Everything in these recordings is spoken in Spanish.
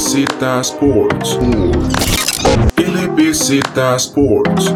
LBZ Sports. LBZ Sports.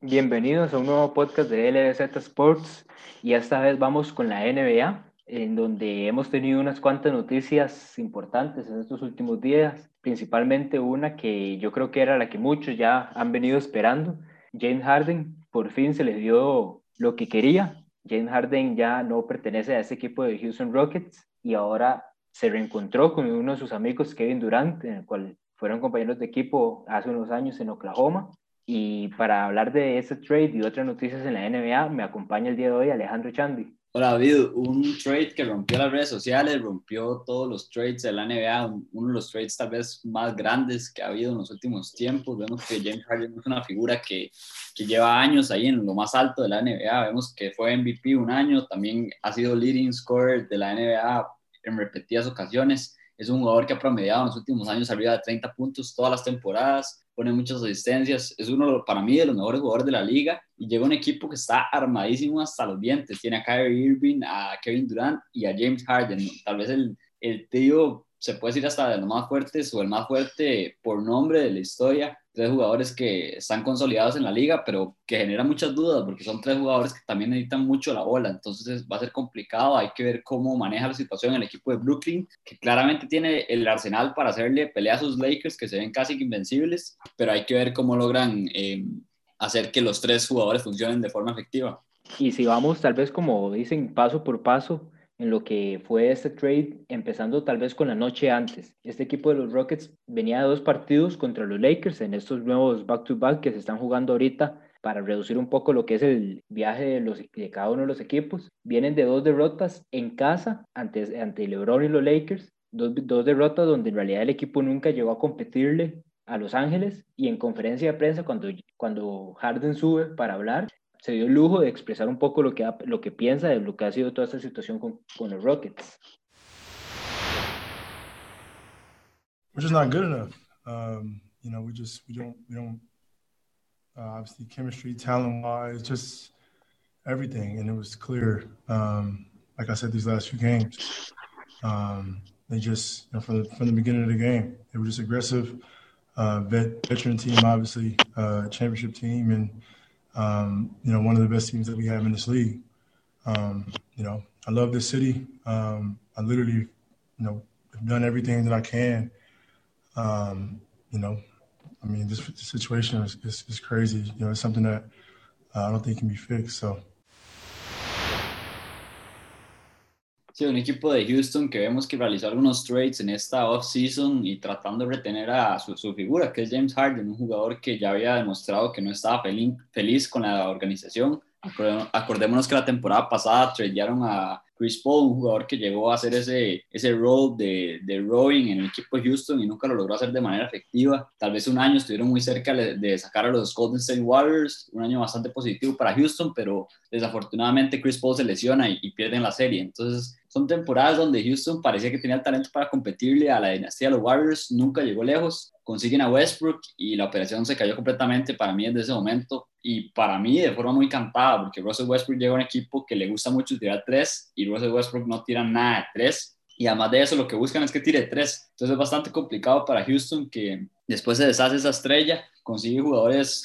Bienvenidos a un nuevo podcast de LBZ Sports y esta vez vamos con la NBA, en donde hemos tenido unas cuantas noticias importantes en estos últimos días, principalmente una que yo creo que era la que muchos ya han venido esperando. James Harden por fin se le dio lo que quería, James Harden ya no pertenece a ese equipo de Houston Rockets y ahora se reencontró con uno de sus amigos, Kevin Durant, en el cual fueron compañeros de equipo hace unos años en Oklahoma. Y para hablar de ese trade y otras noticias en la NBA, me acompaña el día de hoy Alejandro Chandy. David, un trade que rompió las redes sociales, rompió todos los trades de la NBA, uno de los trades tal vez más grandes que ha habido en los últimos tiempos. Vemos que James Harden es una figura que, que lleva años ahí en lo más alto de la NBA. Vemos que fue MVP un año, también ha sido leading scorer de la NBA en repetidas ocasiones. Es un jugador que ha promediado en los últimos años arriba de 30 puntos todas las temporadas pone muchas asistencias, es uno para mí de los mejores jugadores de la liga y llega un equipo que está armadísimo hasta los dientes, tiene a Kyrie Irving, a Kevin Durant y a James Harden, tal vez el, el tío se puede decir hasta de los más fuertes o el más fuerte por nombre de la historia. Tres jugadores que están consolidados en la liga, pero que generan muchas dudas porque son tres jugadores que también necesitan mucho la bola. Entonces va a ser complicado. Hay que ver cómo maneja la situación el equipo de Brooklyn, que claramente tiene el arsenal para hacerle pelea a sus Lakers, que se ven casi invencibles, pero hay que ver cómo logran eh, hacer que los tres jugadores funcionen de forma efectiva. Y si vamos tal vez como dicen paso por paso, en lo que fue este trade, empezando tal vez con la noche antes. Este equipo de los Rockets venía de dos partidos contra los Lakers en estos nuevos back-to-back que se están jugando ahorita para reducir un poco lo que es el viaje de, los, de cada uno de los equipos. Vienen de dos derrotas en casa ante, ante LeBron y los Lakers, dos, dos derrotas donde en realidad el equipo nunca llegó a competirle a Los Ángeles y en conferencia de prensa cuando, cuando Harden sube para hablar, se dio el lujo de expresar un poco lo que, ha, lo que piensa de lo que ha sido toda esta situación con, con los Rockets. We're just not good enough. Um, you know, we just we don't we don't uh, obviously chemistry, talent wise, just everything, and it was clear. Um, like I said, these last few games, um, they just you know, from the from the beginning of the game, they were just aggressive. Uh, vet, veteran team, obviously, uh, championship team, and um, you know, one of the best teams that we have in this league. Um, you know, I love this city. Um, I literally, you know, have done everything that I can. Um, you know, I mean, this, this situation is, is, is, crazy. You know, it's something that uh, I don't think can be fixed. So. Sí, un equipo de Houston que vemos que realizó algunos trades en esta off-season y tratando de retener a su, su, figura, que es James Harden, un jugador que ya había demostrado que no estaba feliz, feliz con la organización. Acordémonos que la temporada pasada tradearon a Chris Paul, un jugador que llegó a hacer ese, ese rol de, de rowing en el equipo de Houston y nunca lo logró hacer de manera efectiva. Tal vez un año estuvieron muy cerca de, sacar a los Golden State Warriors, un año bastante positivo para Houston, pero desafortunadamente Chris Paul se lesiona y, y pierden la serie. Entonces son temporadas donde Houston parecía que tenía el talento para competirle a la dinastía de los Warriors, nunca llegó lejos, consiguen a Westbrook y la operación se cayó completamente para mí desde ese momento y para mí de forma muy cantada, porque Russell Westbrook llega a un equipo que le gusta mucho tirar tres y Russell Westbrook no tira nada de tres. Y además de eso lo que buscan es que tire tres, entonces es bastante complicado para Houston que después se deshace esa estrella, consigue jugadores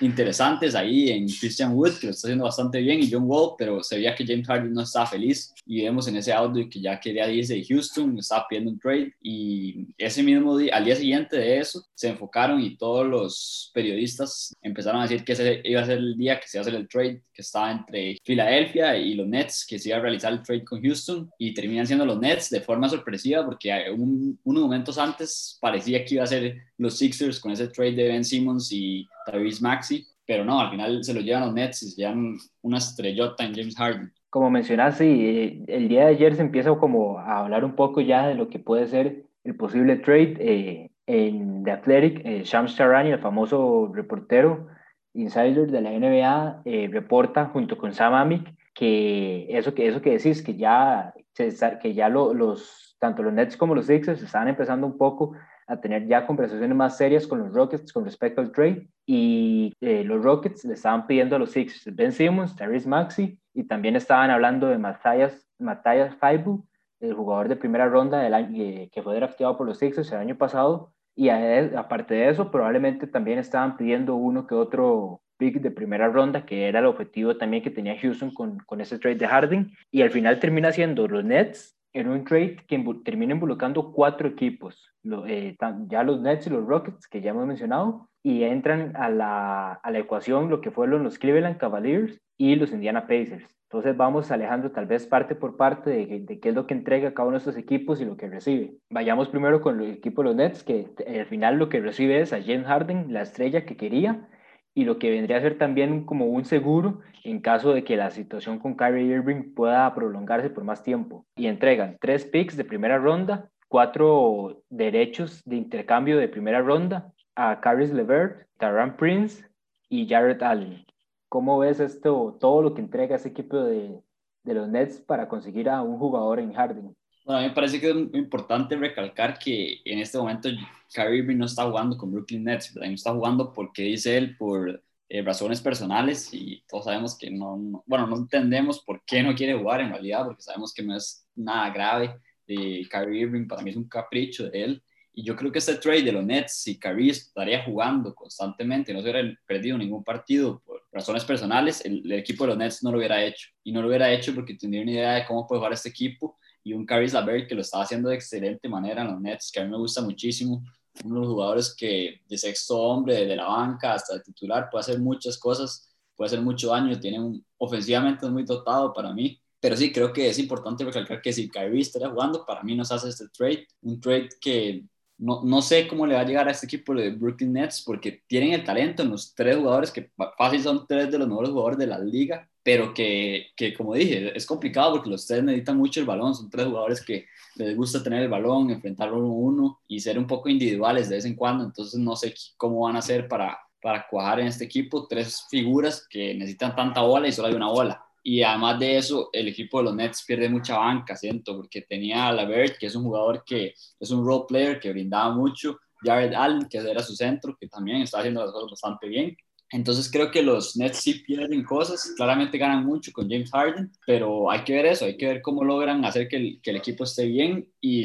interesantes ahí en Christian Wood, que lo está haciendo bastante bien, y John Wall, pero se veía que James Harden no estaba feliz y vemos en ese audio que ya quería irse de Houston, estaba pidiendo un trade y ese mismo día, al día siguiente de eso, se enfocaron y todos los periodistas empezaron a decir que ese iba a ser el día que se iba a hacer el trade, que estaba entre Filadelfia y los Nets, que se iba a realizar el trade con Houston y terminan siendo los Nets de forma sorpresiva porque un, unos momentos antes parecía que iba a ser los Sixers con ese trade de Ben Simmons y Tyrese Maxi, pero no, al final se lo llevan los Nets y se llevan una estrellota en James Harden. Como mencionaste, eh, el día de ayer se empieza como a hablar un poco ya de lo que puede ser el posible trade eh, en The Athletic. Eh, Shams Charani, el famoso reportero insider de la NBA, eh, reporta junto con Sam Amick que eso que, eso que decís, que ya, que ya los, tanto los Nets como los Sixers están empezando un poco a tener ya conversaciones más serias con los Rockets con respecto al trade y eh, los Rockets le estaban pidiendo a los Sixers Ben Simmons, Tyrese Maxey y también estaban hablando de Matthias, Matthias Faibu el jugador de primera ronda del eh, que fue drafteado por los Sixers el año pasado. Y aparte de eso, probablemente también estaban pidiendo uno que otro pick de primera ronda, que era el objetivo también que tenía Houston con, con ese trade de Harden. Y al final termina siendo los Nets en un trade que termina involucrando cuatro equipos, eh, ya los Nets y los Rockets, que ya hemos mencionado, y entran a la, a la ecuación lo que fueron los Cleveland Cavaliers y los Indiana Pacers. Entonces vamos alejando tal vez parte por parte de, de, qué es lo que entrega cada uno de estos equipos y lo que recibe. Vayamos primero con el equipo de los Nets, que al final lo que recibe es a James Harden, la estrella que quería, y lo que vendría a ser también como un seguro en caso de que la situación con Kyrie Irving pueda prolongarse por más tiempo. Y entregan tres picks de primera ronda, cuatro derechos de intercambio de primera ronda a Caris LeVert, Taran Prince y Jared Allen. ¿Cómo ves esto, todo lo que entrega ese equipo de, de los Nets para conseguir a un jugador en Harden? Bueno, a mí me parece que es importante recalcar que en este momento Kyrie Irving no está jugando con Brooklyn Nets, ¿verdad? no está jugando porque dice él por eh, razones personales y todos sabemos que no, bueno, no entendemos por qué no quiere jugar en realidad, porque sabemos que no es nada grave. De Kyrie Irving para mí es un capricho de él. Y yo creo que este trade de los Nets, si Kyrie estaría jugando constantemente, no se hubiera perdido ningún partido por razones personales, el, el, equipo de los Nets no lo hubiera hecho. Y no lo hubiera hecho porque tendría una idea de cómo puede jugar este equipo y un Caris LaVert que lo estaba haciendo de excelente manera en los Nets, que a mí me gusta muchísimo. Uno de los jugadores que de sexto hombre, de la banca hasta de titular, puede hacer muchas cosas, puede hacer mucho daño, tiene un, ofensivamente es muy dotado para mí. Pero sí, creo que es importante recalcar que si Kyrie estaría jugando, para mí nos hace este trade, un trade que no, no, sé cómo le va a llegar a este equipo de Brooklyn Nets porque tienen el talento en los tres jugadores que fácil son tres de los mejores jugadores de la liga pero que, que, como dije, es complicado porque los tres necesitan mucho el balón, son tres jugadores que les gusta tener el balón, enfrentarlo uno a uno y ser un poco individuales de vez en cuando, entonces no sé cómo van a hacer para, para cuajar en este equipo tres figuras que necesitan tanta bola y solo hay una bola. Y además de eso, el equipo de los Nets pierde mucha banca, siento, porque tenía a Lavert, que es un jugador que es un role player, que brindaba mucho, Jared Allen, que era su centro, que también está haciendo las cosas bastante bien, entonces creo que los Nets sí pierden cosas, claramente ganan mucho con James Harden, pero hay que ver eso, hay que ver cómo logran hacer que el, que el equipo esté bien y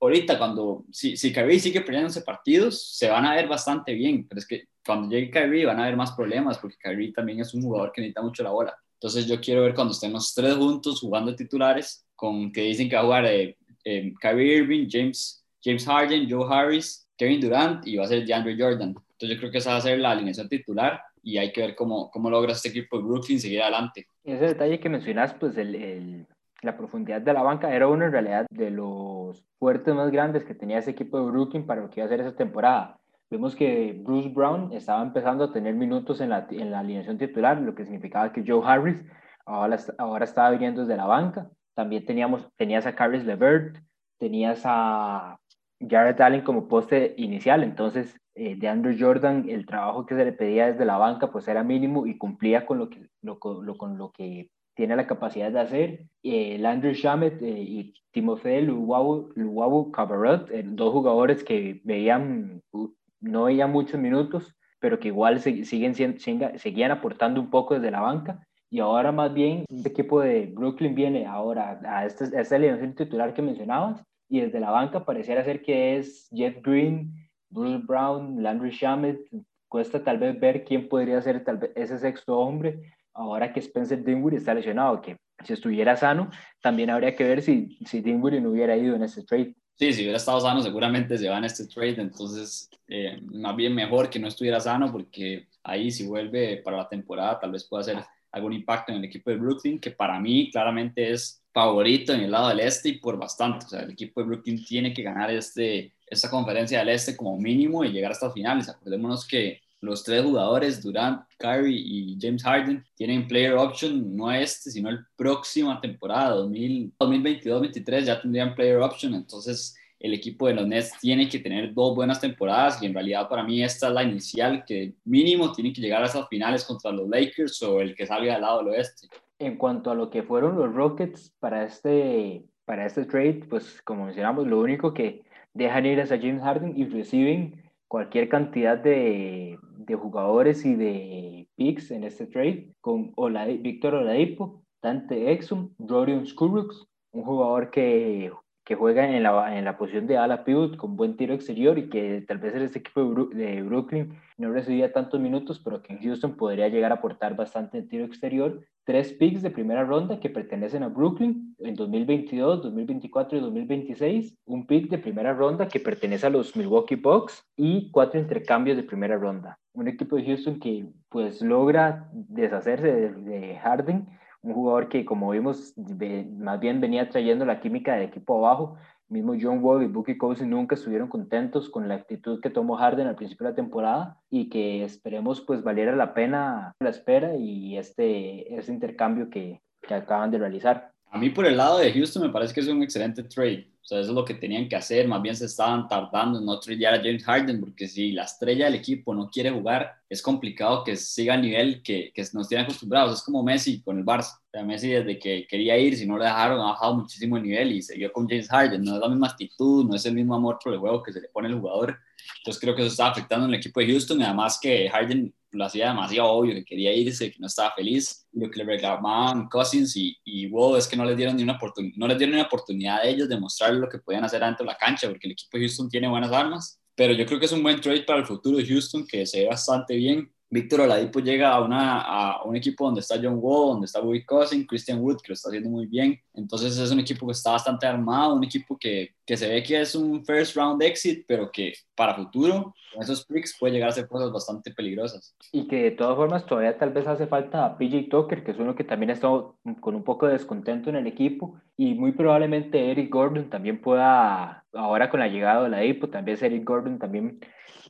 ahorita cuando, si, si Kyrie sigue perdiéndose partidos, se van a ver bastante bien, pero es que cuando llegue Kyrie van a haber más problemas porque Kyrie también es un jugador que necesita mucho la bola. Entonces yo quiero ver cuando estén los tres juntos jugando titulares, con que dicen que va a jugar eh, eh, Kyrie Irving, James, James Harden, Joe Harris, Kevin Durant y va a ser DeAndre Jordan entonces yo creo que esa va a ser la alineación titular y hay que ver cómo, cómo logra este equipo de Brooklyn seguir adelante. Ese detalle que mencionas, pues el, el, la profundidad de la banca era uno en realidad de los fuertes más grandes que tenía ese equipo de Brooklyn para lo que iba a hacer esa temporada. Vemos que Bruce Brown estaba empezando a tener minutos en la, en la alineación titular, lo que significaba que Joe Harris ahora, ahora estaba viniendo desde la banca. También teníamos, tenías a Caris LeVert, tenías a Jared Allen como poste inicial, entonces eh, de Andrew Jordan, el trabajo que se le pedía desde la banca pues era mínimo y cumplía con lo que, lo, con lo que tiene la capacidad de hacer. Eh, Landry Shamet eh, y Timothy Luwawu, Luwawu Cabarot, eh, dos jugadores que veían, no veían muchos minutos, pero que igual siguen, siguen, seguían aportando un poco desde la banca. Y ahora más bien, el equipo de Brooklyn viene ahora a esta, a alineación titular que mencionabas y desde la banca pareciera ser que es Jeff Green, Bruce Brown, Landry Shamet. Cuesta tal vez ver quién podría ser tal vez ese sexto hombre ahora que Spencer Dinwiddie está lesionado, que si estuviera sano, también habría que ver si, si Dinwiddie no hubiera ido en ese trade. Sí, si hubiera estado sano, seguramente se va en este trade, entonces eh, más bien mejor que no estuviera sano, porque ahí si vuelve para la temporada, tal vez pueda hacer algún impacto en el equipo de Brooklyn, que para mí claramente es favorito en el lado del este y por bastante. O sea, el equipo de Brooklyn tiene que ganar este, esta conferencia del este como mínimo y llegar hasta finales. Acordémonos que los tres jugadores, Durant, Kyrie y James Harden, tienen player option, no este, sino el próxima temporada, 2022-2023, ya tendrían player option. Entonces, el equipo de los Nets tiene que tener dos buenas temporadas y en realidad para mí esta es la inicial que mínimo tiene que llegar a esas finales contra los Lakers o el que salga del lado del oeste. En cuanto a lo que fueron los Rockets para este, para este trade, pues como mencionamos, lo único que dejan ir es a James Harden y reciben cualquier cantidad de, de jugadores y de picks en este trade con Olade, Víctor Oladipo, Dante Exum, Rodion Skurrux, un jugador que, que juega en la, en la posición de ala pivot con buen tiro exterior y que tal vez en este equipo de, Brooklyn no recibía tantos minutos, pero que en Houston podría llegar a aportar bastante tiro exterior. Tres picks de primera ronda que pertenecen a Brooklyn en 2022, 2024 y 2026. Un pick de primera ronda que pertenece a los Milwaukee Bucks y cuatro intercambios de primera ronda. Un equipo de Houston que pues logra deshacerse de, de Harden un jugador que, como vimos, más bien venía trayendo la química del equipo abajo. Mismo John Wall y Bookie Cousins nunca estuvieron contentos con la actitud que tomó Harden al principio de la temporada y que esperemos pues valiera la pena la espera y este, este intercambio que, que acaban de realizar. A mí por el lado de Houston me parece que es un excelente trade. O sea, eso es lo que tenían que hacer. Más bien se estaban tardando en no tradear a James Harden, porque si la estrella del equipo no quiere jugar, es complicado que siga el nivel que, que nos tiene acostumbrados. Es como Messi con el Barça. O sea, Messi desde que quería ir, si no le dejaron, ha bajado muchísimo el nivel y siguió con James Harden. No es la misma actitud, no es el mismo amor por el juego que se le pone el jugador. Entonces creo que eso está afectando el equipo de Houston además que Harden lo hacía demasiado obvio que quería irse, que no estaba feliz. Lo que le reclamaban Cousins y, y wow, es que no les dieron ni una oportunidad, no les dieron una oportunidad a ellos de mostrar lo que podían hacer dentro de la cancha, porque el equipo de Houston tiene buenas armas. Pero yo creo que es un buen trade para el futuro de Houston, que se ve bastante bien. Víctor Oladipo llega a, una, a un equipo donde está John Wall, donde está Bobby Cousin, Christian Wood, que lo está haciendo muy bien. Entonces es un equipo que está bastante armado, un equipo que, que se ve que es un first round exit, pero que para futuro, con esos picks, puede llegar a hacer cosas bastante peligrosas. Y que de todas formas todavía tal vez hace falta a PJ Tucker, que es uno que también ha estado con un poco de descontento en el equipo, y muy probablemente Eric Gordon también pueda, ahora con la llegada de la IPO, también Eric Gordon también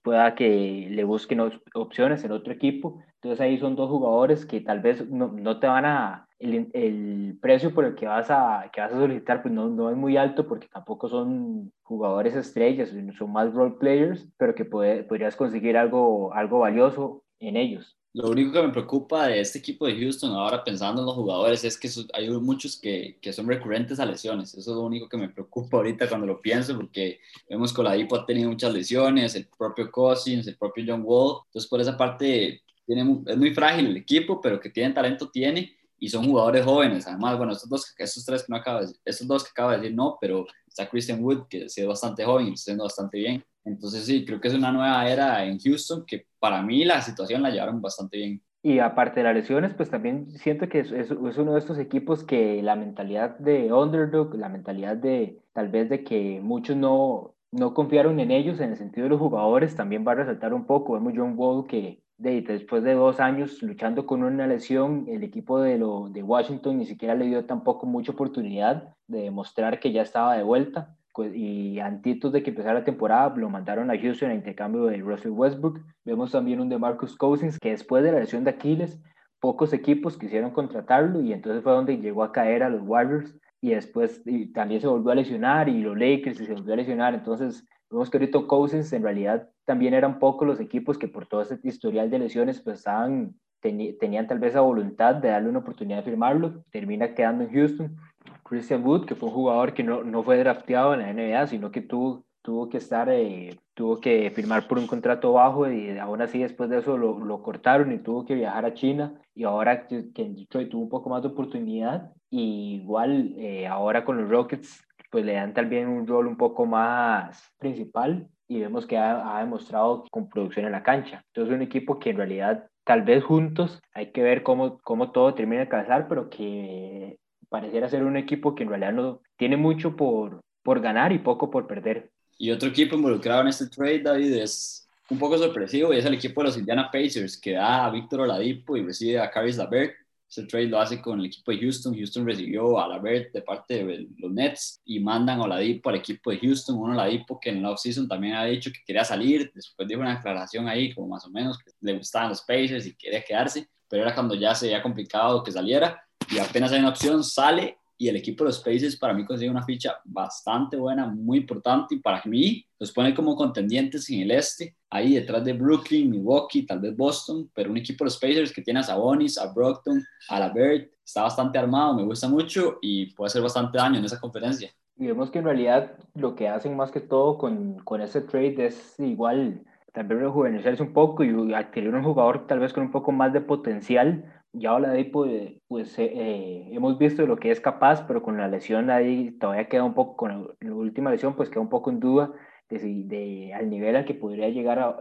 pueda que le busquen opciones en otro equipo. Entonces ahí son dos jugadores que tal vez no, no te van a, el, el, precio por el que vas a, que vas a solicitar pues no, no es muy alto porque tampoco son jugadores estrellas, son más role players, pero que puede, podrías conseguir algo, algo valioso en ellos. Lo único que me preocupa de este equipo de Houston, ahora pensando en los jugadores, es que hay muchos que, que, son recurrentes a lesiones. Eso es lo único que me preocupa ahorita cuando lo pienso, porque vemos que Oladipo ha tenido muchas lesiones, el propio Cousins, el propio John Wall. Entonces, por esa parte, tiene, es muy frágil el equipo, pero que tiene talento tiene y son jugadores jóvenes. Además, bueno, estos dos, estos tres que no acabo de decir, estos dos que acabo de decir no, pero está Christian Wood, que es bastante joven y está haciendo bastante bien. Entonces sí, creo que es una nueva era en Houston que para mí la situación la llevaron bastante bien. Y aparte de las lesiones, pues también siento que es, es, uno de estos equipos que la mentalidad de underdog, la mentalidad de tal vez de que muchos no, no confiaron en ellos en el sentido de los jugadores, también va a resaltar un poco. Vemos John Wall que de, después de dos años luchando con una lesión, el equipo de, lo, de Washington ni siquiera le dio tampoco mucha oportunidad de demostrar que ya estaba de vuelta y antes de que empezara la temporada lo mandaron a Houston a intercambio de Russell Westbrook. Vemos también un de Marcus Cousins que después de la lesión de Aquiles, pocos equipos quisieron contratarlo y entonces fue donde llegó a caer a los Warriors y después y también se volvió a lesionar y los Lakers se volvió a lesionar. Entonces vemos que ahorita Cousins en realidad también eran pocos los equipos que por todo este historial de lesiones pues estaban tenían tal vez la voluntad de darle una oportunidad de firmarlo, termina quedando en Houston Christian Wood, que fue un jugador que no, no fue drafteado en la NBA, sino que tuvo, tuvo que estar, eh, tuvo que firmar por un contrato bajo y aún así después de eso lo, lo, cortaron y tuvo que viajar a China. Y ahora que en Detroit tuvo un poco más de oportunidad y igual eh, ahora con los Rockets pues le dan también un rol un poco más principal y vemos que ha, ha demostrado con producción en la cancha. Entonces un equipo que en realidad tal vez juntos, hay que ver cómo, cómo todo termina de casar, pero que pareciera ser un equipo que en realidad no tiene mucho por, por ganar y poco por perder. Y otro equipo involucrado en este trade, David, es un poco sorpresivo y es el equipo de los Indiana Pacers, que da a Víctor Oladipo y recibe a Caris LaVert. Ese trade lo hace con el equipo de Houston. Houston recibió a LaVert de parte de los Nets y mandan a Oladipo al equipo de Houston. Un Oladipo que en la offseason también ha dicho que quería salir. Después dijo una declaración ahí, como más o menos, que le gustaban los Pacers y quería quedarse. Pero era cuando ya se había complicado que saliera y apenas hay una opción, sale y el equipo de los Pacers para mí consigue una ficha bastante buena, muy importante y para mí los pone como contendientes en el este, ahí detrás de Brooklyn, Milwaukee, tal vez Boston, pero un equipo de los Pacers que tiene a Sabonis, a Brockton, a Lavert, está bastante armado, me gusta mucho y puede hacer bastante daño en esa conferencia. Y vemos que en realidad lo que hacen más que todo con, con ese trade es igual, tal vez rejuvenecerse un poco y adquirir un jugador tal vez con un poco más de potencial ya Oladipo, eh, pues eh, eh, hemos visto lo que es capaz, pero con la lesión ahí todavía queda un poco, con la, última lesión, pues queda un poco en duda de, de al nivel al que podría llegar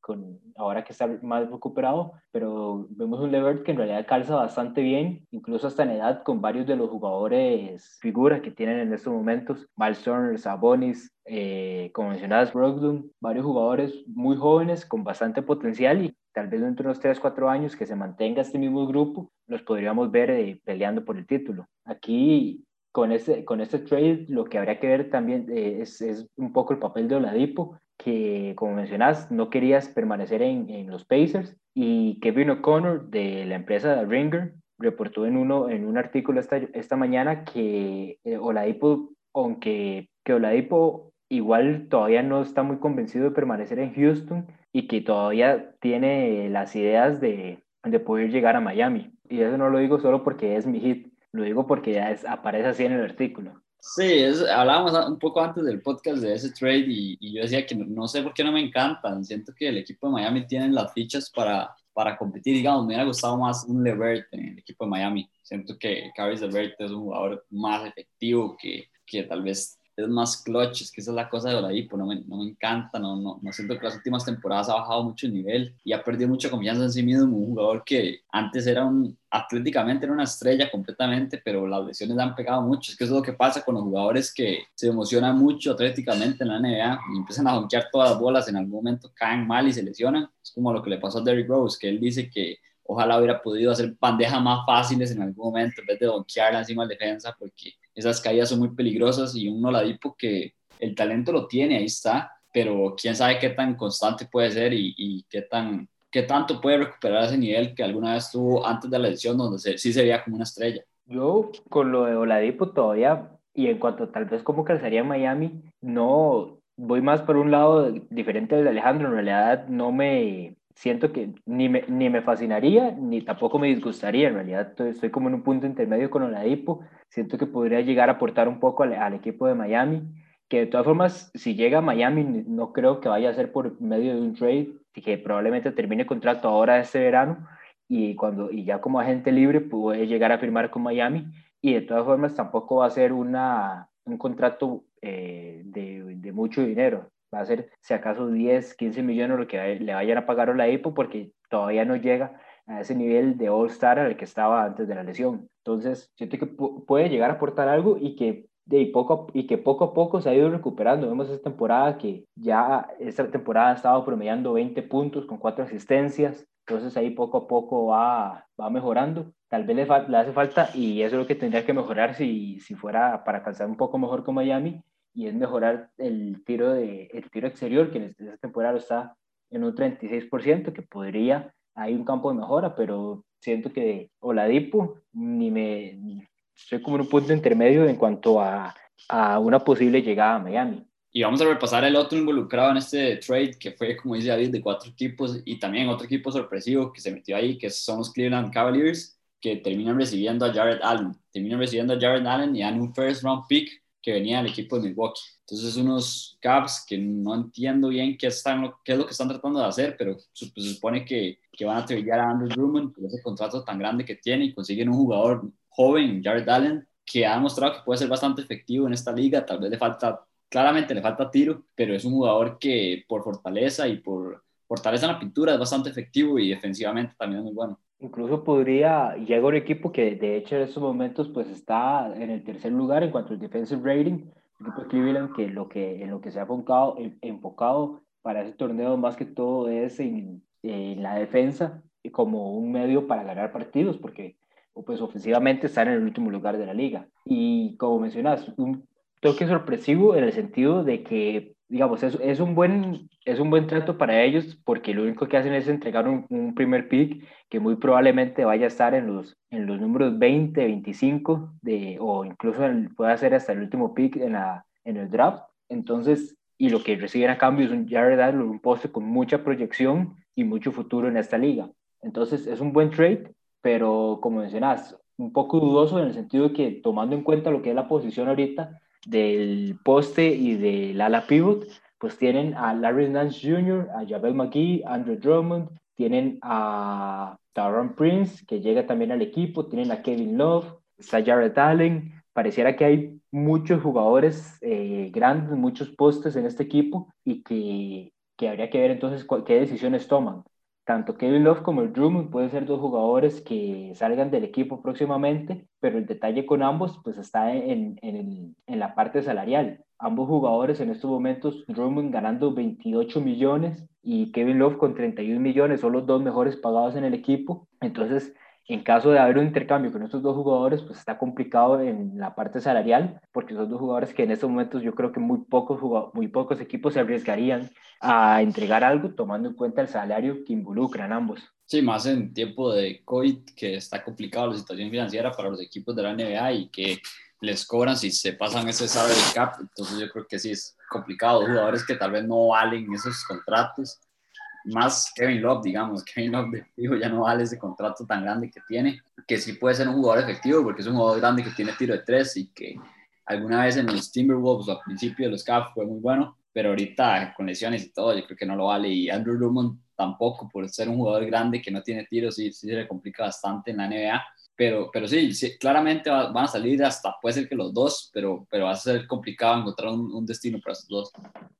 con, ahora que está más recuperado, pero vemos un Levert que en realidad calza bastante bien, incluso hasta en edad con varios de los jugadores figuras que tienen en estos momentos, Miles Turner, Sabonis, eh, como mencionabas, Brogdon, varios jugadores muy jóvenes con bastante potencial y tal vez dentro de unos 3, 4 años que se mantenga este mismo grupo, los podríamos ver eh, peleando por el título. Aquí con este, con este trade lo que habría que ver también eh, es, es, un poco el papel de Oladipo, que como mencionas no querías permanecer en, en los Pacers y Kevin O'Connor de la empresa Ringer reportó en, uno, en un artículo esta, esta mañana que Oladipo, aunque que Oladipo igual todavía no está muy convencido de permanecer en Houston y que todavía tiene las ideas de, de poder llegar a Miami. Y eso no lo digo solo porque es mi hit, lo digo porque ya es, aparece así en el artículo. Sí, hablábamos un poco antes del podcast de ese trade y, y, yo decía que no, sé por qué no me encantan. Siento que el equipo de Miami tiene las fichas para, para competir. Digamos, me hubiera gustado más un Levert en el equipo de Miami. Siento que Caris Levert es un jugador más efectivo que, que tal vez es más clutch, es que esa es la cosa de Oladipo, no me, no me encanta, no, no, no, siento que las últimas temporadas ha bajado mucho el nivel y ha perdido mucha confianza en sí mismo, un jugador que antes era un, atléticamente era una estrella completamente, pero las lesiones le han pegado mucho, es que eso es lo que pasa con los jugadores que se emocionan mucho atléticamente en la NBA y empiezan a donkear todas las bolas, en algún momento caen mal y se lesionan, es como lo que le pasó a Derrick Rose, que él dice que ojalá hubiera podido hacer bandejas más fáciles en algún momento en vez de donkearla encima de defensa, porque esas caídas son muy peligrosas y un Oladipo que el talento lo tiene, ahí está, pero quién sabe qué tan constante puede ser y, qué, tan, qué tanto puede recuperar ese nivel que alguna vez tuvo antes de la lesión, donde sí se como una estrella. Yo con lo de Oladipo todavía, y en cuanto tal vez como crecería en Miami, no voy más por un lado diferente del Alejandro, en realidad no me, siento que ni me, ni me fascinaría, ni tampoco me disgustaría. En realidad estoy, como en un punto intermedio con Oladipo. Siento que podría llegar a aportar un poco al, equipo de Miami. Que de todas formas, si llega a Miami, no creo que vaya a ser por medio de un trade, que probablemente termine contrato ahora este verano y, cuando, y ya como agente libre puede llegar a firmar con Miami. Y de todas formas, tampoco va a ser una, un contrato eh, de, de mucho dinero va a ser si acaso 10, 15 millones lo que le vayan a pagar a la EPO porque todavía no llega a ese nivel de All-Star al que estaba antes de la lesión. Entonces, siento que puede llegar a aportar algo y que, de poco, y que poco a poco se ha ido recuperando. Vemos esta temporada que ya esta temporada ha estado promediando 20 puntos con 4 asistencias. Entonces ahí poco a poco va, va mejorando. Tal vez le, le hace falta y eso es lo que tendría que mejorar si, si fuera para alcanzar un poco mejor con Miami y es mejorar el tiro, de, el tiro exterior, que en esta temporada está en un 36%, que podría, hay un campo de mejora, pero siento que Oladipo ni me, estoy como en un punto intermedio en cuanto a, a una posible llegada a Miami. Y vamos a repasar el otro involucrado en este trade, que fue, como dice David, de cuatro equipos y también otro equipo sorpresivo que se metió ahí, que son los Cleveland Cavaliers, que terminan recibiendo a Jared Allen. Terminan recibiendo a Jared Allen y dan un first round pick que venía del equipo de Milwaukee. Entonces, unos Cavs que no entiendo bien qué, están, qué es lo que están tratando de hacer, pero pues, se supone que, que van a trillar a Andrew Drummond por ese contrato tan grande que tiene y consiguen un jugador joven, Jared Allen, que ha demostrado que puede ser bastante efectivo en esta liga. Tal vez le falta, claramente le falta tiro, pero es un jugador que por fortaleza y por fortaleza en la pintura es bastante efectivo y defensivamente también es muy bueno. Incluso podría llegar un equipo que de hecho en estos momentos pues está en el tercer lugar en cuanto al defensive rating, el equipo de Cleveland que lo que en lo que se ha enfocado, enfocado para ese torneo más que todo es en, en la defensa como un medio para ganar partidos porque pues ofensivamente están en el último lugar de la liga. Y como mencionas un toque sorpresivo en el sentido de que digamos, es, es, un buen, es un buen trato para ellos porque lo único que hacen es entregar un, un, primer pick que muy probablemente vaya a estar en los, en los números 20, 25 de, o incluso puede ser hasta el último pick en, la, en el draft. Entonces, y lo que reciben a cambio es un Jared Allen, un poste con mucha proyección y mucho futuro en esta liga. Entonces, es un buen trade, pero como mencionas, un poco dudoso en el sentido de que tomando en cuenta lo que es la posición ahorita, del poste y del ala pivot, pues tienen a Larry Nance Jr., a Javel McGee, Andrew Drummond, tienen a Taron Prince, que llega también al equipo, tienen a Kevin Love, está Jared Allen, pareciera que hay muchos jugadores eh, grandes, muchos postes en este equipo y que, que habría que ver entonces qué decisiones toman. Tanto Kevin Love como el Drummond pueden ser dos jugadores que salgan del equipo próximamente, pero el detalle con ambos pues está en, en, en la parte salarial. Ambos jugadores en estos momentos, Drummond ganando 28 millones y Kevin Love con 31 millones, son los dos mejores pagados en el equipo. Entonces, en caso de haber un intercambio con estos dos jugadores, pues está complicado en la parte salarial, porque son dos jugadores que en estos momentos yo creo que muy pocos, muy pocos equipos se arriesgarían a entregar algo tomando en cuenta el salario que involucran ambos. Sí, más en tiempo de COVID, que está complicado la situación financiera para los equipos de la NBA y que les cobran si se pasan ese salary cap, entonces yo creo que sí es complicado, jugadores que tal vez no valen esos contratos más Kevin Love, digamos, Kevin Love ya no vale ese contrato tan grande que tiene, que sí puede ser un jugador efectivo porque es un jugador grande que tiene tiro de tres y que alguna vez en los Timberwolves o al principio de los Cavs fue muy bueno, pero ahorita con lesiones y todo yo creo que no lo vale. Y Andrew Drummond tampoco por ser un jugador grande que no tiene tiro sí, sí se le complica bastante en la NBA pero, pero sí, claramente van a salir hasta, puede ser que los dos, pero, pero va a ser complicado encontrar un, destino para esos dos.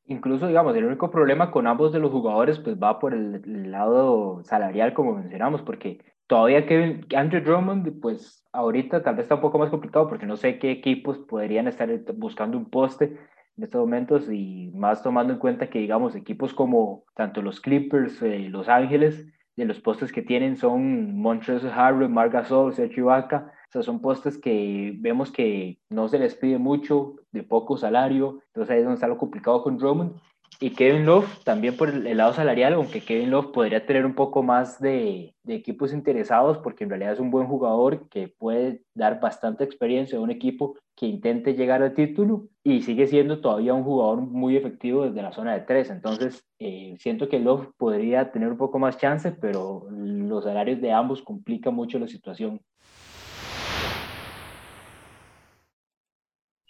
Incluso, digamos, el único problema con ambos de los jugadores, pues va por el, lado salarial, como mencionamos, porque todavía que Andrew Drummond, pues ahorita tal vez está un poco más complicado, porque no sé qué equipos podrían estar buscando un poste en estos momentos y más tomando en cuenta que, digamos, equipos como tanto los Clippers, eh, Los Ángeles, de los postes que tienen son Montrezl Harrell, Marc Gasol, Sergio Ibaka. O sea, son postes que vemos que no se les pide mucho, de poco salario. Entonces ahí es donde está lo complicado con Drummond. Y Kevin Love también por el lado salarial, aunque Kevin Love podría tener un poco más de, equipos interesados, porque en realidad es un buen jugador que puede dar bastante experiencia a un equipo que intente llegar al título y sigue siendo todavía un jugador muy efectivo desde la zona de tres. Entonces, eh, siento que Love podría tener un poco más chance, pero los salarios de ambos complican mucho la situación.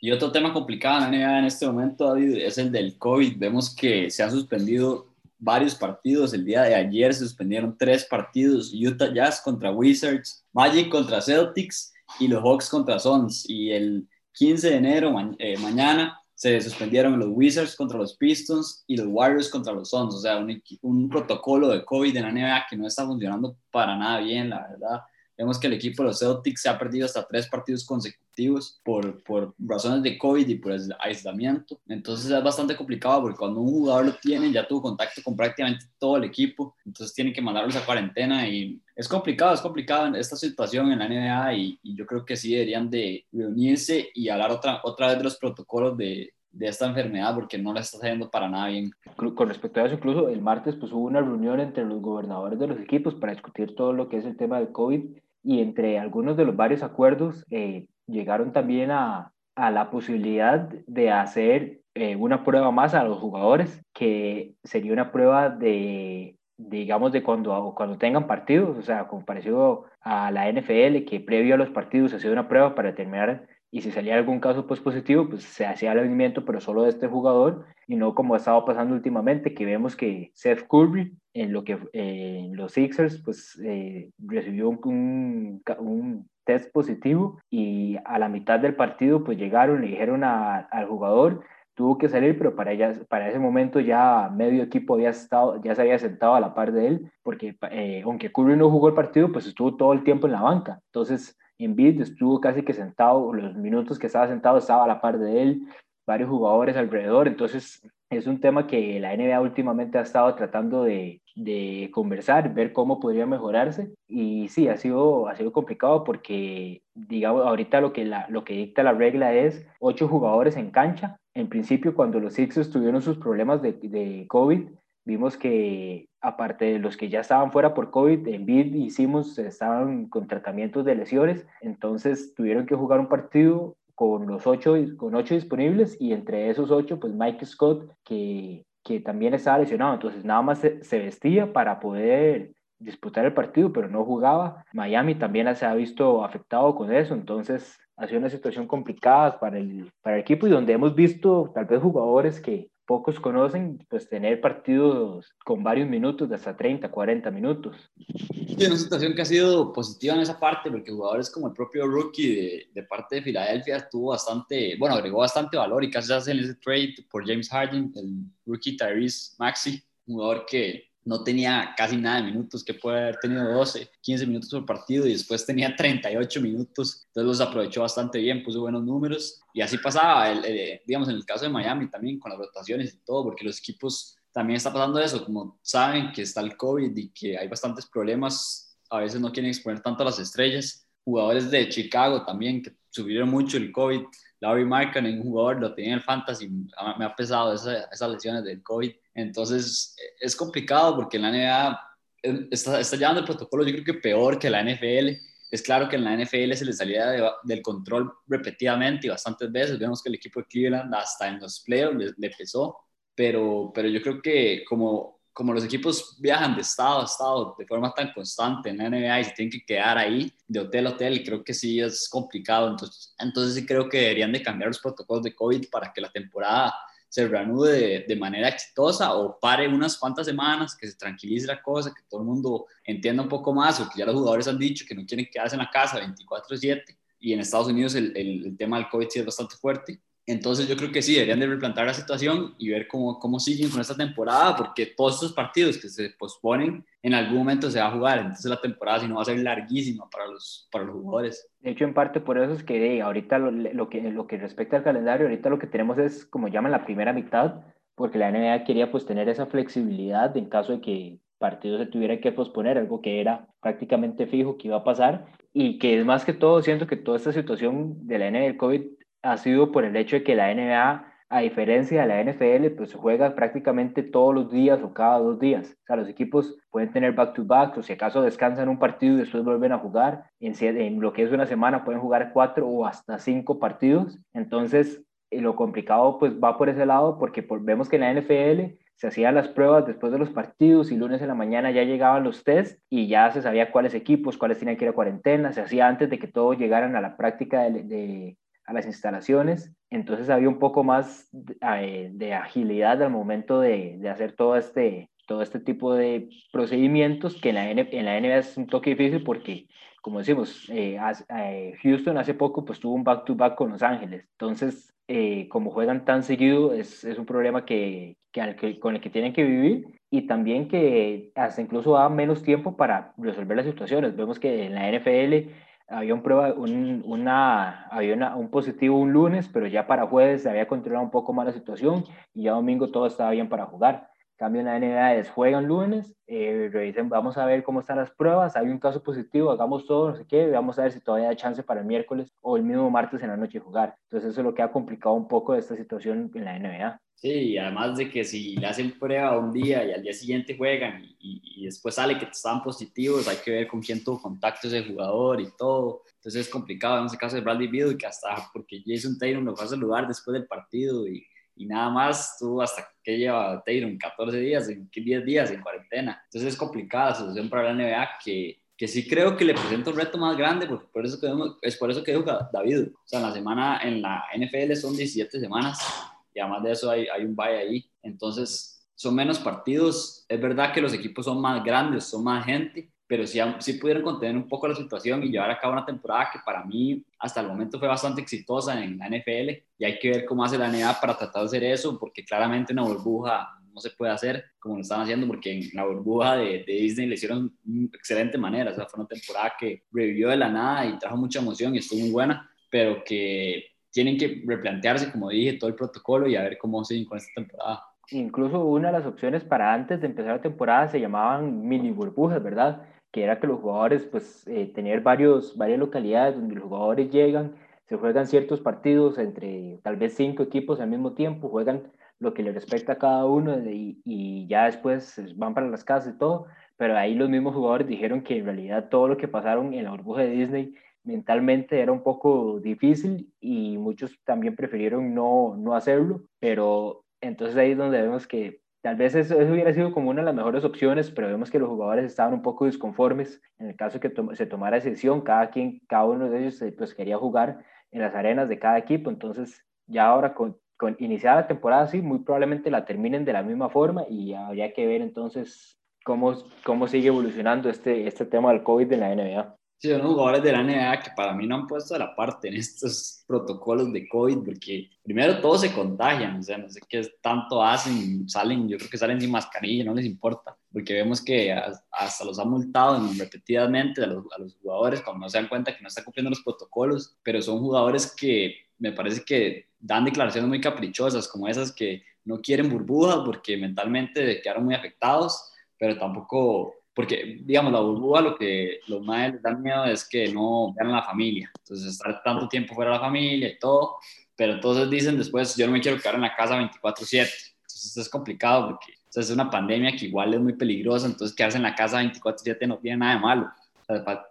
Y otro tema complicado en la NBA en este momento, David, es el del COVID. Vemos que se han suspendido varios partidos. El día de ayer se suspendieron tres partidos. Utah Jazz contra Wizards, Magic contra Celtics y los Hawks contra Suns. Y el 15 de enero, eh, mañana, se suspendieron los Wizards contra los Pistons y los Warriors contra los Suns. O sea, un, un protocolo de COVID en la NBA que no está funcionando para nada bien, la verdad. Vemos que el equipo de los Celtics se ha perdido hasta tres partidos consecutivos por, por razones de COVID y por el aislamiento. Entonces es bastante complicado porque cuando un jugador lo tiene ya tuvo contacto con prácticamente todo el equipo, entonces tiene que mandarlos a cuarentena y es complicado, es complicado esta situación en la NBA y, y yo creo que sí deberían de reunirse y hablar otra, otra vez de los protocolos de, de esta enfermedad porque no la está haciendo para nada bien. Con respecto a eso, incluso el martes pues hubo una reunión entre los gobernadores de los equipos para discutir todo lo que es el tema del COVID y entre algunos de los varios acuerdos eh, llegaron también a, a, la posibilidad de hacer eh, una prueba más a los jugadores, que sería una prueba de, digamos, de cuando, cuando tengan partidos, o sea, como parecido a la NFL, que previo a los partidos se hacía una prueba para determinar y si salía algún caso pues, positivo, pues se hacía el seguimiento, pero solo de este jugador y no como ha estado pasando últimamente, que vemos que Seth Curry en lo que eh, en los Sixers pues eh, recibió un, un, test positivo y a la mitad del partido pues llegaron, le dijeron al jugador tuvo que salir, pero para, ella, para ese momento ya medio equipo había estado, ya se había sentado a la par de él, porque eh, aunque Curry no jugó el partido, pues estuvo todo el tiempo en la banca. Entonces, Embiid estuvo casi que sentado, los minutos que estaba sentado estaba a la par de él, varios jugadores alrededor, entonces es un tema que la NBA últimamente ha estado tratando de, de conversar, ver cómo podría mejorarse y sí, ha sido, ha sido complicado porque, digamos, ahorita lo que, la, lo que dicta la regla es ocho jugadores en cancha. En principio, cuando los Sixers tuvieron sus problemas de, de COVID, vimos que aparte de los que ya estaban fuera por COVID, en BID hicimos, estaban con tratamientos de lesiones, entonces tuvieron que jugar un partido con los ocho, con ocho disponibles y entre esos ocho, pues Mike Scott, que, que también estaba lesionado, entonces nada más se, se vestía para poder disputar el partido, pero no jugaba. Miami también se ha visto afectado con eso, entonces ha sido una situación complicada para el, para el equipo y donde hemos visto tal vez jugadores que pocos conocen, pues tener partidos con varios minutos, de hasta 30, 40 minutos. Sí, una situación que ha sido positiva en esa parte, porque jugadores como el propio rookie de, de parte de Filadelfia tuvo bastante, bueno, agregó bastante valor y casi hace en ese trade por James Harden, el rookie Tyrese Maxi, jugador que no tenía casi nada de minutos, que puede haber tenido 12, 15 minutos por partido y después tenía 38 minutos, entonces los aprovechó bastante bien, puso buenos números. Y así pasaba, el, digamos, en el caso de Miami también con las rotaciones y todo, porque los equipos también está pasando eso, como saben que está el COVID y que hay bastantes problemas, a veces no quieren exponer tanto a las estrellas, jugadores de Chicago también que subieron mucho el COVID, Larry Markkinen, un jugador, lo tenía en el fantasy, me ha pesado esas lesiones del COVID, entonces, es complicado porque la NBA eh, está, está, llevando el protocolo, yo creo que peor que la NFL. Es claro que en la NFL se le salía del control repetidamente y bastantes veces. Vemos que el equipo de Cleveland hasta en los playoffs le, pesó, pero, pero yo creo que como, como los equipos viajan de estado a estado de forma tan constante en la NBA y se tienen que quedar ahí de hotel a hotel, creo que sí es complicado. Entonces, entonces sí creo que deberían de cambiar los protocolos de COVID para que la temporada se reanude de, manera exitosa o pare unas cuantas semanas, que se tranquilice la cosa, que todo el mundo entienda un poco más, o que ya los jugadores han dicho que no quieren quedarse en la casa 24/7, y en Estados Unidos el, el, el tema del COVID sí es bastante fuerte. Entonces yo creo que sí, deberían de replantar la situación y ver cómo, cómo siguen con esta temporada, porque todos estos partidos que se posponen en algún momento se va a jugar, entonces la temporada si no va a ser larguísima para los, para los jugadores. De hecho, en parte por eso es que ahorita lo, lo, que, lo que respecta al calendario, ahorita lo que tenemos es, como llaman, la primera mitad, porque la NBA quería pues tener esa flexibilidad en caso de que partidos se tuvieran que posponer, algo que era prácticamente fijo que iba a pasar y que es más que todo, siento que toda esta situación de la NBA del COVID ha sido por el hecho de que la NBA, a diferencia de la NFL, pues juega prácticamente todos los días o cada dos días. O sea, los equipos pueden tener back-to-back o si acaso descansan un partido y después vuelven a jugar. En, en lo que es una semana pueden jugar cuatro o hasta cinco partidos. Entonces, eh, lo complicado pues va por ese lado porque vemos que en la NFL se hacían las pruebas después de los partidos y lunes en la mañana ya llegaban los test y ya se sabía cuáles equipos, cuáles tenían que ir a cuarentena, se hacía antes de que todos llegaran a la práctica de, a las instalaciones, entonces había un poco más de, de agilidad al momento de, de, hacer todo este, todo este tipo de procedimientos que en la, en la NBA es un toque difícil porque, como decimos, eh, eh, Houston hace poco pues tuvo un back-to-back con Los Ángeles, entonces eh, como juegan tan seguido es, es un problema que, que, con el que tienen que vivir y también que hasta incluso da menos tiempo para resolver las situaciones. Vemos que en la NFL había un prueba, un, una, había un positivo un lunes, pero ya para jueves se había controlado un poco más la situación y ya domingo todo estaba bien para jugar. Cambio en la NBA juegan lunes, eh, revisen, vamos a ver cómo están las pruebas, hay un caso positivo, hagamos todo, no sé qué, vamos a ver si todavía hay chance para el miércoles o el mismo martes en la noche jugar. Entonces eso es lo que ha complicado un poco esta situación en la NBA. Sí, además de que si le hacen prueba un día y al día siguiente juegan y, y, después sale que estaban positivos, hay que ver con quién tuvo contacto ese jugador y todo. Entonces es complicado en ese caso de Bradley Beal, que hasta porque Jason Taylor lo fue a saludar después del partido y, y nada más tuvo hasta que lleva Taylor 14 días, en 10 días en cuarentena. Entonces es complicada la situación para la NBA que, que sí creo que le presenta un reto más grande, porque por eso que, es por eso que dijo David. O sea, en la semana en la NFL son 17 semanas y además de eso hay, hay un bye ahí. Entonces, son menos partidos. Es verdad que los equipos son más grandes, son más gente, pero sí, sí pudieron contener un poco la situación y llevar a cabo una temporada que para mí hasta el momento fue bastante exitosa en la NFL y hay que ver cómo hace la NBA para tratar de hacer eso, porque claramente una burbuja no se puede hacer como lo están haciendo, porque en la burbuja de, de Disney le hicieron de excelente manera, o sea, fue una temporada que revivió de la nada y trajo mucha emoción y estuvo muy buena, pero que tienen que replantearse, como dije, todo el protocolo y a ver cómo siguen con esta temporada. Incluso una de las opciones para antes de empezar la temporada se llamaban mini burbujas, ¿verdad? Que era que los jugadores, pues, eh, tener varios, varias localidades donde los jugadores llegan, se juegan ciertos partidos entre tal vez cinco equipos al mismo tiempo, juegan lo que le respecta a cada uno y, y ya después van para las casas y todo, pero ahí los mismos jugadores dijeron que en realidad todo lo que pasaron en la burbuja de Disney mentalmente era un poco difícil y muchos también prefirieron no, no hacerlo, pero entonces ahí es donde vemos que tal vez eso, hubiera sido como una de las mejores opciones, pero vemos que los jugadores estaban un poco disconformes en el caso que se tomara decisión, cada quien, cada uno de ellos eh, pues quería jugar en las arenas de cada equipo, entonces ya ahora con, con iniciada la temporada así, muy probablemente la terminen de la misma forma y habría que ver entonces cómo, cómo sigue evolucionando este, este tema del COVID en la NBA. Sí, son jugadores de la NBA que para mí no han puesto de la parte en estos protocolos de COVID, porque primero todos se contagian, o sea, no sé qué tanto hacen, salen, yo creo que salen sin mascarilla, no les importa, porque vemos que hasta los han multado repetidamente a los, a los jugadores cuando no se dan cuenta que no están cumpliendo los protocolos, pero son jugadores que me parece que dan declaraciones muy caprichosas, como esas que no quieren burbujas porque mentalmente quedaron muy afectados, pero tampoco porque, digamos, la burbuja lo que los madres les dan miedo es que no vean a la familia, entonces estar tanto tiempo fuera de la familia y todo, pero entonces dicen después, yo no me quiero quedar en la casa 24/7, entonces es complicado porque es una pandemia que igual es muy peligrosa, entonces quedarse en la casa 24/7 no tiene nada de malo,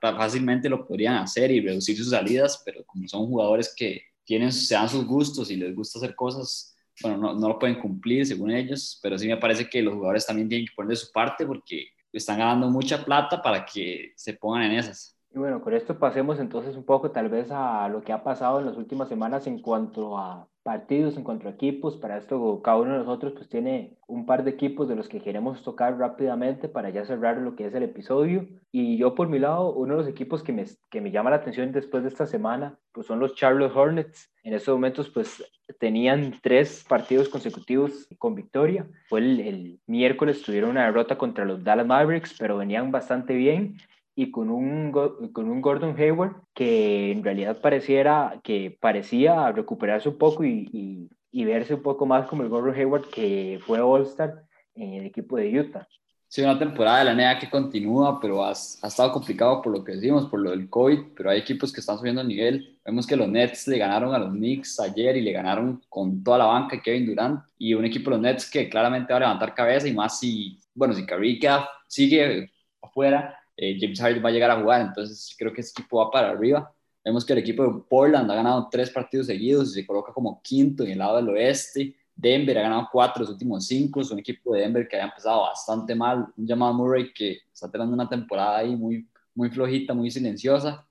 fácilmente lo podrían hacer y reducir sus salidas, pero como son jugadores que tienen, se dan sus gustos y les gusta hacer cosas, bueno, no, no lo pueden cumplir según ellos, pero sí me parece que los jugadores también tienen que poner de su parte porque están ganando mucha plata para que se pongan en esas. Y bueno, con esto pasemos entonces un poco tal vez a lo que ha pasado en las últimas semanas en cuanto a partidos, en cuanto a equipos. Para esto cada uno de nosotros pues tiene un par de equipos de los que queremos tocar rápidamente para ya cerrar lo que es el episodio. Y yo por mi lado, uno de los equipos que me, que me llama la atención después de esta semana pues son los Charlotte Hornets. En estos momentos pues tenían tres partidos consecutivos con victoria. Fue el, el miércoles tuvieron una derrota contra los Dallas Mavericks, pero venían bastante bien y con un, con un Gordon Hayward que en realidad pareciera que parecía recuperarse un poco y, y, verse un poco más como el Gordon Hayward que fue All-Star en el equipo de Utah. Sí, una temporada de la NBA que continúa, pero ha, ha, estado complicado por lo que decimos, por lo del COVID, pero hay equipos que están subiendo el nivel. Vemos que los Nets le ganaron a los Knicks ayer y le ganaron con toda la banca Kevin Durant y un equipo de los Nets que claramente va a levantar cabeza y más si, bueno, si Curry sigue afuera, eh, James Harden va a llegar a jugar, entonces creo que ese equipo va para arriba. Vemos que el equipo de Portland ha ganado tres partidos seguidos y se coloca como quinto en el lado del oeste. Denver ha ganado cuatro los últimos cinco. Es un equipo de Denver que había empezado bastante mal. Un llamado Murray que está teniendo una temporada ahí muy, muy flojita, muy silenciosa.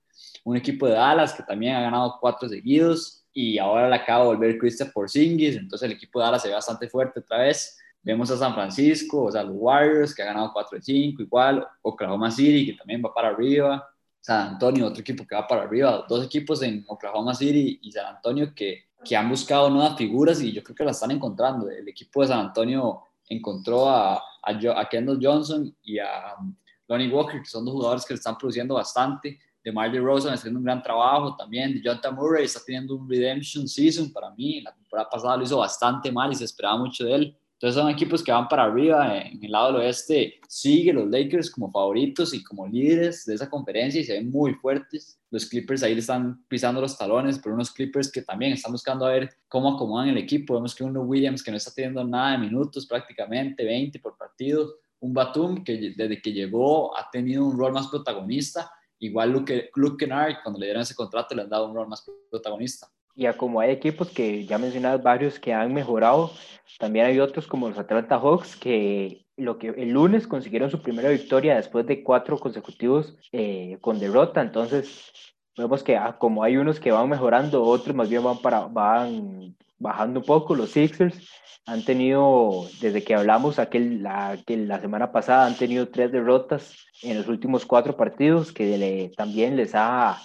Un equipo de Dallas que también ha ganado cuatro seguidos. Y ahora le acaba de volver Christopher Porzingis. Entonces el equipo de Dallas se ve bastante fuerte otra vez. Vemos a San Francisco, o sea, los Warriors, que ha ganado 4 de 5, igual. Oklahoma City, que también va para arriba. San Antonio, otro equipo que va para arriba. Dos equipos en Oklahoma City y San Antonio que, que han buscado nuevas figuras y yo creo que las están encontrando. El equipo de San Antonio encontró a, a, a Kendall Johnson y a um, Lonnie Walker, que son dos jugadores que le están produciendo bastante. De Marley Rosen haciendo un gran trabajo también. De Jonathan Murray está teniendo un redemption season para mí. La temporada pasada lo hizo bastante mal y se esperaba mucho de él. Entonces son equipos que van para arriba. En el lado del oeste sigue los Lakers como favoritos y como líderes de esa conferencia y se ven muy fuertes. Los Clippers ahí le están pisando los talones, pero unos Clippers que también están buscando a ver cómo acomodan el equipo. Vemos que uno Williams que no está teniendo nada de minutos prácticamente, 20 por partido. Un Batum que desde que llegó ha tenido un rol más protagonista. Igual Luke, Luke Kennard, cuando le dieron ese contrato, le han dado un rol más protagonista. Y a como hay equipos que ya mencionadas varios que han mejorado, también hay otros como los Atlanta Hawks que lo que el lunes consiguieron su primera victoria después de cuatro consecutivos eh, con derrota. Entonces vemos que ah, como hay unos que van mejorando, otros más bien van para van bajando un poco. Los Sixers han tenido desde que hablamos aquel la, que la semana pasada han tenido tres derrotas en los últimos cuatro partidos que también les ha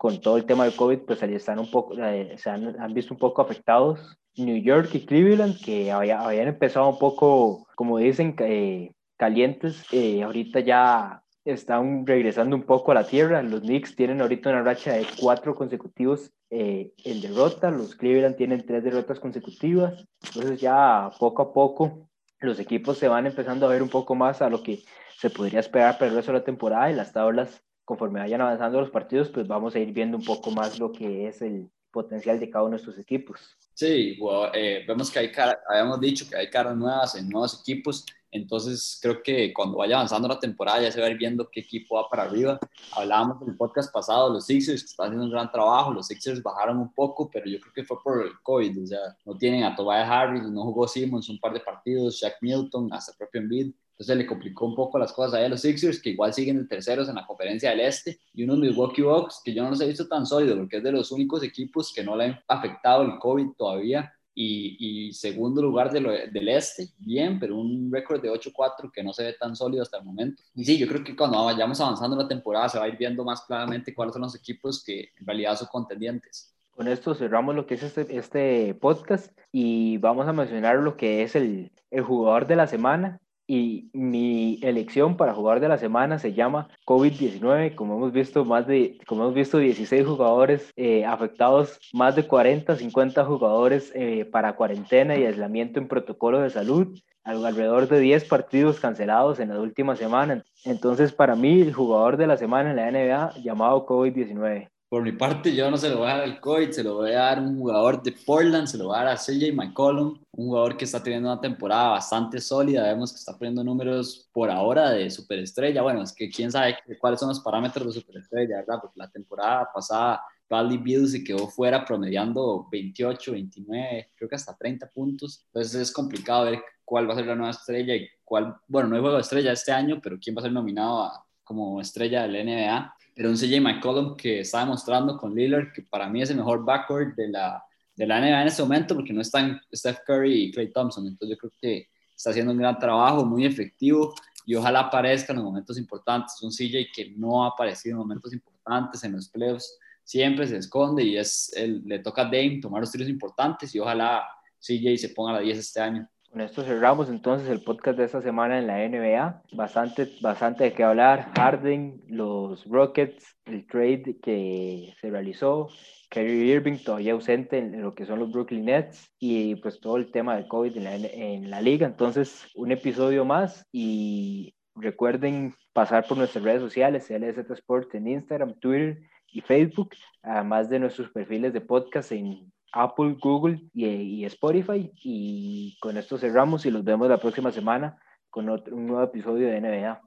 con todo el tema del COVID, pues ahí están un poco, eh, se han, han, visto un poco afectados. New York y Cleveland, que había, habían empezado un poco, como dicen, eh, calientes, eh, ahorita ya están regresando un poco a la tierra. Los Knicks tienen ahorita una racha de cuatro consecutivos en derrota, los Cleveland tienen tres derrotas consecutivas. Entonces ya poco a poco los equipos se van empezando a ver un poco más a lo que se podría esperar para el resto de la temporada y las tablas conforme vayan avanzando los partidos, pues vamos a ir viendo un poco más lo que es el potencial de cada uno de estos equipos. Sí, eh, vemos que hay cara, habíamos dicho que hay caras nuevas en nuevos equipos, entonces creo que cuando vaya avanzando la temporada ya se va a ir viendo qué equipo va para arriba. Hablábamos en el podcast pasado, los Sixers que están haciendo un gran trabajo, los Sixers bajaron un poco, pero yo creo que fue por el COVID, o sea, no tienen a Tobias Harris, no jugó Simmons un par de partidos, Jack Milton, hasta el propio Embiid, entonces le complicó un poco las cosas a los Sixers, que igual siguen de terceros en la conferencia del Este, y unos Milwaukee Bucks, que yo no los he visto tan sólidos, porque es de los únicos equipos que no le han afectado el COVID todavía, y, segundo lugar del este, bien, pero un récord de 8-4 que no se ve tan sólido hasta el momento. Y sí, yo creo que cuando vayamos avanzando la temporada se va a ir viendo más claramente cuáles son los equipos que en realidad son contendientes. Con esto cerramos lo que es este, este podcast y vamos a mencionar lo que es el, el jugador de la semana y mi elección para jugador de la semana se llama COVID-19. Como hemos visto, más de, como hemos visto 16 jugadores eh, afectados, más de 40, 50 jugadores eh, para cuarentena y aislamiento en protocolo de salud, alrededor de 10 partidos cancelados en la última semana. Entonces, para mí, el jugador de la semana en la NBA llamado COVID-19. Por mi parte, yo no se lo voy a dar al COVID, se lo voy a dar a un jugador de Portland, se lo voy a dar a CJ McCollum, un jugador que está teniendo una temporada bastante sólida, vemos que está poniendo números por ahora de superestrella. Bueno, es que quién sabe cuáles son los parámetros de superestrella, ¿verdad? Porque la temporada pasada Bradley Bill se quedó fuera promediando 28, 29, creo que hasta 30 puntos. Entonces es complicado ver cuál va a ser la nueva estrella y cuál, bueno, no hay juego de estrella este año, pero quién va a ser nominado a, como estrella del NBA pero un CJ McCollum que está demostrando con Lillard que para mí es el mejor backcourt de la, de la NBA en este momento porque no están Steph Curry y Clay Thompson. Entonces yo creo que está haciendo un gran trabajo, muy efectivo y ojalá aparezca en los momentos importantes. Un CJ que no ha aparecido en momentos importantes en los playoffs, siempre se esconde y es el, le toca a Dame tomar los tiros importantes y ojalá CJ se ponga a la 10 este año. Con esto cerramos entonces el podcast de esta semana en la NBA. Bastante, bastante de qué hablar. Harden, los Rockets, el trade que se realizó, Kyrie Irving todavía ausente en lo que son los Brooklyn Nets y pues todo el tema del COVID en la, liga. Entonces, un episodio más y recuerden pasar por nuestras redes sociales, CLZ Sports en Instagram, Twitter y Facebook, además de nuestros perfiles de podcast en Apple, Google y, Spotify. Y con esto cerramos y los vemos la próxima semana con otro, un nuevo episodio de NBA.